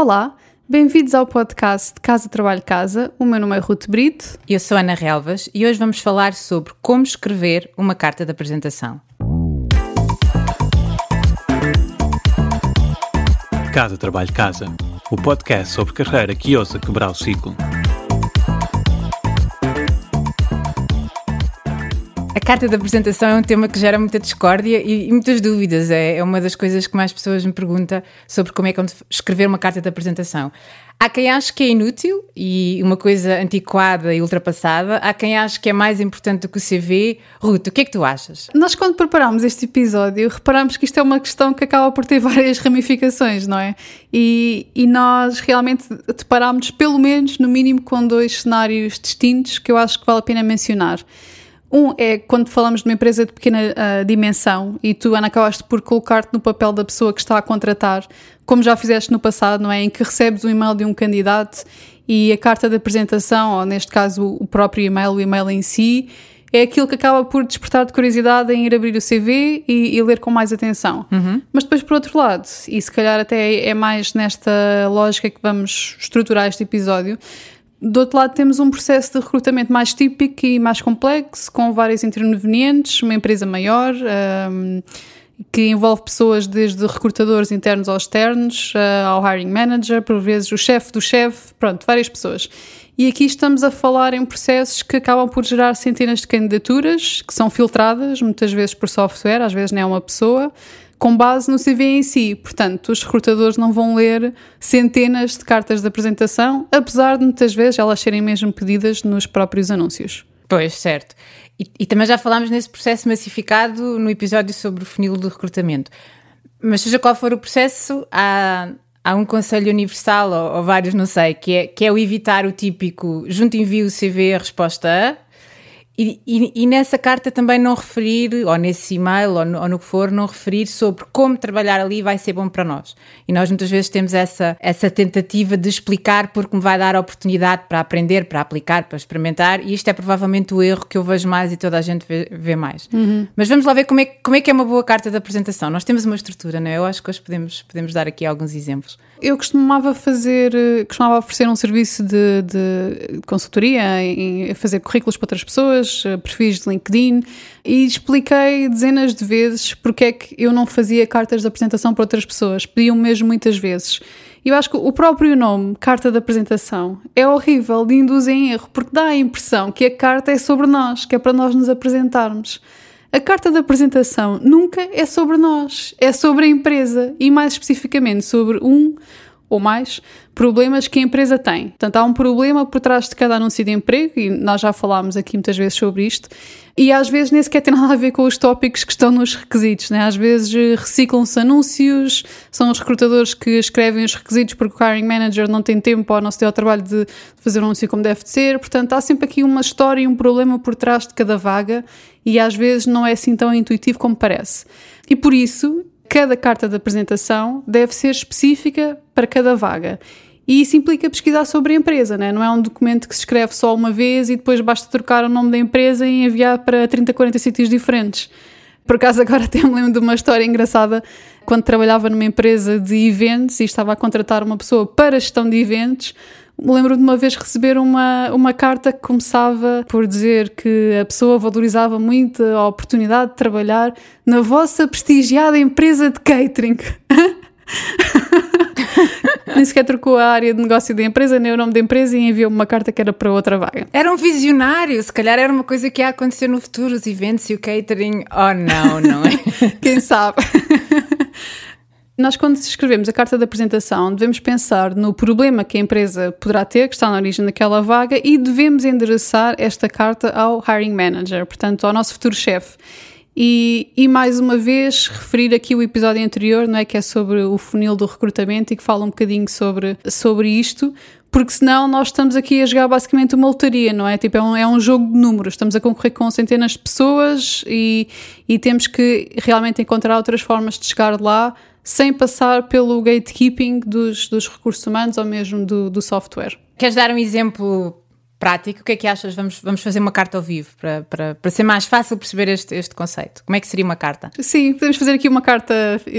Olá, bem-vindos ao podcast Casa Trabalho Casa. O meu nome é Ruth Brito. Eu sou Ana Relvas e hoje vamos falar sobre como escrever uma carta de apresentação. Casa Trabalho Casa, o podcast sobre carreira que ousa quebrar o ciclo. Carta de apresentação é um tema que gera muita discórdia e, e muitas dúvidas. É, é, uma das coisas que mais pessoas me perguntam sobre como é que escrever uma carta de apresentação. Há quem ache que é inútil e uma coisa antiquada e ultrapassada. Há quem ache que é mais importante do que o CV. Ruth, o que é que tu achas? Nós, quando preparámos este episódio, reparámos que isto é uma questão que acaba por ter várias ramificações, não é? E, e nós realmente deparámos, pelo menos, no mínimo, com dois cenários distintos que eu acho que vale a pena mencionar. Um é quando falamos de uma empresa de pequena uh, dimensão e tu, Ana, acabaste por colocar-te no papel da pessoa que está a contratar, como já fizeste no passado, não é? Em que recebes o um e-mail de um candidato e a carta de apresentação, ou neste caso o próprio e-mail, o e-mail em si, é aquilo que acaba por despertar de curiosidade em ir abrir o CV e, e ler com mais atenção. Uhum. Mas depois, por outro lado, e se calhar até é mais nesta lógica que vamos estruturar este episódio, do outro lado, temos um processo de recrutamento mais típico e mais complexo, com vários intervenientes, uma empresa maior, um, que envolve pessoas desde recrutadores internos aos externos, uh, ao hiring manager, por vezes o chefe do chefe, pronto, várias pessoas. E aqui estamos a falar em processos que acabam por gerar centenas de candidaturas, que são filtradas, muitas vezes por software, às vezes nem é uma pessoa, com base no CV em si. Portanto, os recrutadores não vão ler centenas de cartas de apresentação, apesar de muitas vezes elas serem mesmo pedidas nos próprios anúncios. Pois, certo. E, e também já falámos nesse processo massificado no episódio sobre o funil do recrutamento. Mas seja qual for o processo, há, há um conselho universal, ou, ou, vários, não sei, que é, que é o evitar o típico junto envio o CV a resposta a, e, e, e, nessa carta também não referir, ou nesse e-mail, ou no, ou no, que for, não referir sobre como trabalhar ali vai ser bom para nós. E nós muitas vezes temos essa, essa tentativa de explicar porque me vai dar a oportunidade para aprender, para aplicar, para experimentar, e isto é provavelmente o erro que eu vejo mais e toda a gente vê, vê mais. Uhum. Mas vamos lá ver como é, como é que é uma boa carta de apresentação. Nós temos uma estrutura, não é? Eu acho que hoje podemos, podemos dar aqui alguns exemplos. Eu costumava fazer, costumava oferecer um serviço de, de consultoria, em fazer currículos para outras pessoas, perfis de LinkedIn, e expliquei dezenas de vezes porque é que eu não fazia cartas de apresentação para outras pessoas. Pediam mesmo muitas vezes. Eu acho que o próprio nome, carta de apresentação, é horrível, de induz em erro, porque dá a impressão que a carta é sobre nós, que é para nós nos apresentarmos. A carta de apresentação nunca é sobre nós, é sobre a empresa e, mais especificamente, sobre um ou mais problemas que a empresa tem. Portanto, há um problema por trás de cada anúncio de emprego e nós já falámos aqui muitas vezes sobre isto. E às vezes nem sequer tem nada a ver com os tópicos que estão nos requisitos, né? Às vezes eh, reciclam-se anúncios, são os recrutadores que escrevem os requisitos porque o hiring manager não tem tempo ou não se deu ao trabalho de fazer um anúncio como deve de ser. Portanto, há sempre aqui uma história e um problema por trás de cada vaga e às vezes não é assim tão intuitivo como parece. E por isso, cada carta de apresentação deve ser específica para cada vaga. E isso implica pesquisar sobre a empresa, né? não é um documento que se escreve só uma vez e depois basta trocar o nome da empresa e enviar para 30, 40 sítios diferentes. Por acaso, agora até me lembro de uma história engraçada. Quando trabalhava numa empresa de eventos e estava a contratar uma pessoa para gestão de eventos, lembro de uma vez receber uma, uma carta que começava por dizer que a pessoa valorizava muito a oportunidade de trabalhar na vossa prestigiada empresa de catering. Nem sequer trocou a área de negócio da empresa, nem o nome da empresa e enviou-me uma carta que era para outra vaga. Era um visionário, se calhar era uma coisa que ia acontecer no futuro, os eventos e o catering. Oh, não, não é? Quem sabe? Nós, quando escrevemos a carta de apresentação, devemos pensar no problema que a empresa poderá ter, que está na origem daquela vaga, e devemos endereçar esta carta ao hiring manager, portanto, ao nosso futuro chefe. E, e, mais uma vez referir aqui o episódio anterior, não é que é sobre o funil do recrutamento e que fala um bocadinho sobre, sobre isto, porque senão nós estamos aqui a jogar basicamente uma lotaria, não é? Tipo, é um, é um jogo de números, estamos a concorrer com centenas de pessoas e, e temos que realmente encontrar outras formas de chegar lá sem passar pelo gatekeeping dos, dos recursos humanos ou mesmo do, do software. Queres dar um exemplo prático, o que é que achas? Vamos, vamos fazer uma carta ao vivo para, para, para ser mais fácil perceber este, este conceito. Como é que seria uma carta? Sim, podemos fazer aqui uma carta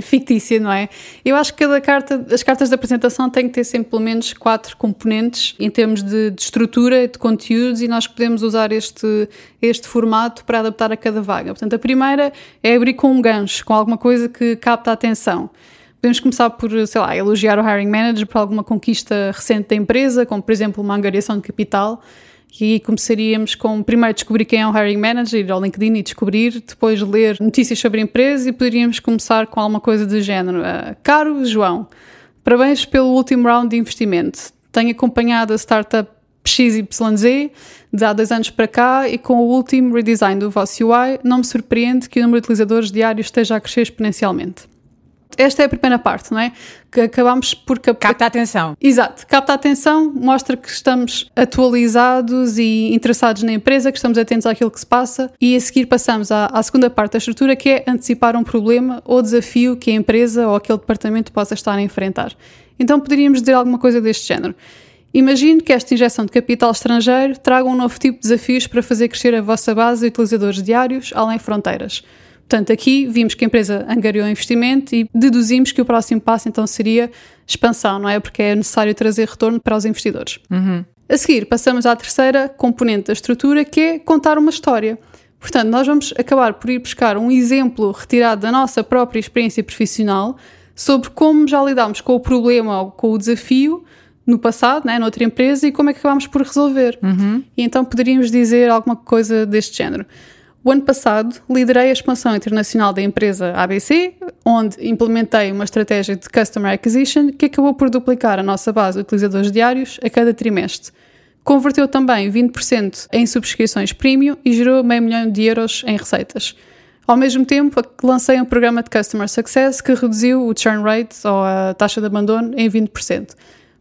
fictícia, não é? Eu acho que cada carta, as cartas de apresentação têm que ter sempre pelo menos quatro componentes em termos de, de estrutura, de conteúdos e nós podemos usar este, este formato para adaptar a cada vaga. Portanto, a primeira é abrir com um gancho, com alguma coisa que capta a atenção. Podemos começar por, sei lá, elogiar o hiring manager por alguma conquista recente da empresa, como por exemplo uma angariação de capital. E começaríamos com primeiro descobrir quem é o hiring manager, ir ao LinkedIn e descobrir, depois ler notícias sobre a empresa e poderíamos começar com alguma coisa do género. Uh, Caro João, parabéns pelo último round de investimento. Tenho acompanhado a startup XYZ de há dois anos para cá e com o último redesign do vosso UI, não me surpreende que o número de utilizadores diários esteja a crescer exponencialmente esta é a primeira parte, não é? Que acabamos por captar. Capta a atenção. Exato, capta a atenção, mostra que estamos atualizados e interessados na empresa, que estamos atentos àquilo que se passa, e a seguir passamos à, à segunda parte da estrutura, que é antecipar um problema ou desafio que a empresa ou aquele departamento possa estar a enfrentar. Então poderíamos dizer alguma coisa deste género. Imagine que esta injeção de capital estrangeiro traga um novo tipo de desafios para fazer crescer a vossa base de utilizadores diários além fronteiras. Portanto, aqui vimos que a empresa angariou investimento e deduzimos que o próximo passo então seria expansão, não é? Porque é necessário trazer retorno para os investidores. Uhum. A seguir, passamos à terceira componente da estrutura, que é contar uma história. Portanto, nós vamos acabar por ir buscar um exemplo retirado da nossa própria experiência profissional sobre como já lidámos com o problema ou com o desafio no passado, né, noutra empresa, e como é que acabámos por resolver. Uhum. E então poderíamos dizer alguma coisa deste género. O ano passado, liderei a expansão internacional da empresa ABC, onde implementei uma estratégia de Customer Acquisition que acabou por duplicar a nossa base de utilizadores diários a cada trimestre. Converteu também 20% em subscrições premium e gerou meio milhão de euros em receitas. Ao mesmo tempo, lancei um programa de Customer Success que reduziu o churn rate, ou a taxa de abandono, em 20%.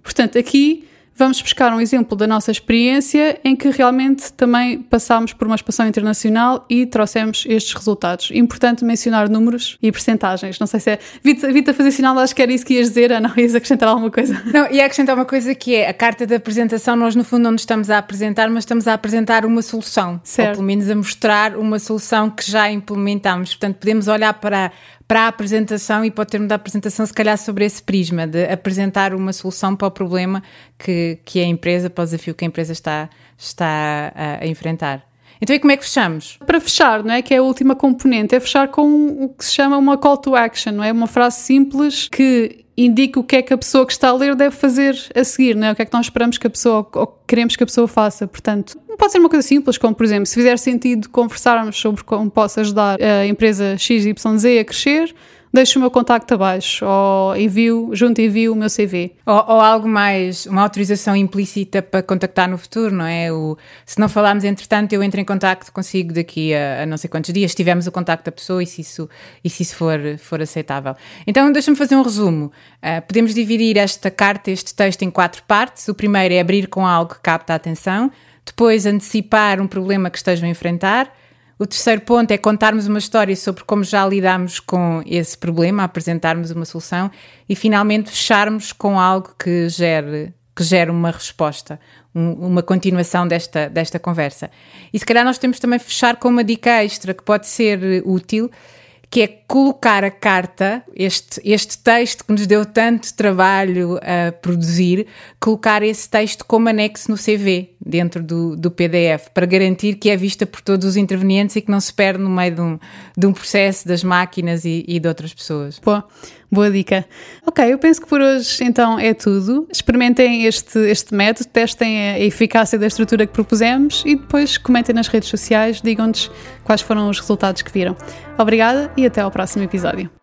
Portanto, aqui vamos buscar um exemplo da nossa experiência em que realmente também passámos por uma expansão internacional e trouxemos estes resultados. Importante mencionar números e percentagens. Não sei se é. Vi-te a fazer sinal, acho que era isso que ias dizer, Ana, ias acrescentar alguma coisa. Não, ia acrescentar uma coisa que é a carta de apresentação. Nós, no fundo, não nos estamos a apresentar, mas estamos a apresentar uma solução. Certo. Ou pelo menos a mostrar uma solução que já implementamos. Portanto, podemos olhar para para a apresentação e para o termo da apresentação, se calhar sobre esse prisma de apresentar uma solução para o problema que, que a empresa, para o desafio que a empresa está, está a, a enfrentar. Então, e como é que fechamos? Para fechar, não é? Que é a última componente, é fechar com o que se chama uma call to action, não é? Uma frase simples que indica o que é que a pessoa que está a ler deve fazer a seguir, não é? O que é que nós esperamos que a pessoa, ou queremos que a pessoa faça. Portanto, pode ser uma coisa simples, como por exemplo, se fizer sentido conversarmos sobre como posso ajudar a empresa XYZ a crescer, deixo o meu contacto abaixo, ou envio, junto envio o meu CV. Ou, ou, algo mais, uma autorização implícita para contactar no futuro, não é? O, se não falarmos, entretanto, eu entro em contacto consigo daqui a, a não sei quantos dias, tivemos o contacto da pessoa e se isso, e se isso for, for aceitável. Então, deixa-me fazer um resumo. Uh, podemos dividir esta carta, este texto, em quatro partes. O primeiro é abrir com algo que capta a atenção, depois antecipar um problema que estejam a enfrentar, o terceiro ponto é contarmos uma história sobre como já lidamos com esse problema, apresentarmos uma solução e finalmente fecharmos com algo que gere, que gere uma resposta, um, uma continuação desta, desta conversa. E se calhar nós temos também fechar com uma dica extra que pode ser útil, que é colocar a carta, este, este texto que nos deu tanto trabalho a produzir, colocar esse texto como anexo no CV, dentro do, do PDF, para garantir que é vista por todos os intervenientes e que não se perde no meio de um, de um processo das máquinas e, e de outras pessoas. Boa, boa dica. Ok, eu penso que por hoje então é tudo. Experimentem este, este método, testem a eficácia da estrutura que propusemos e depois comentem nas redes sociais, digam-nos quais foram os resultados que viram. Obrigada e até ao próximo episódio.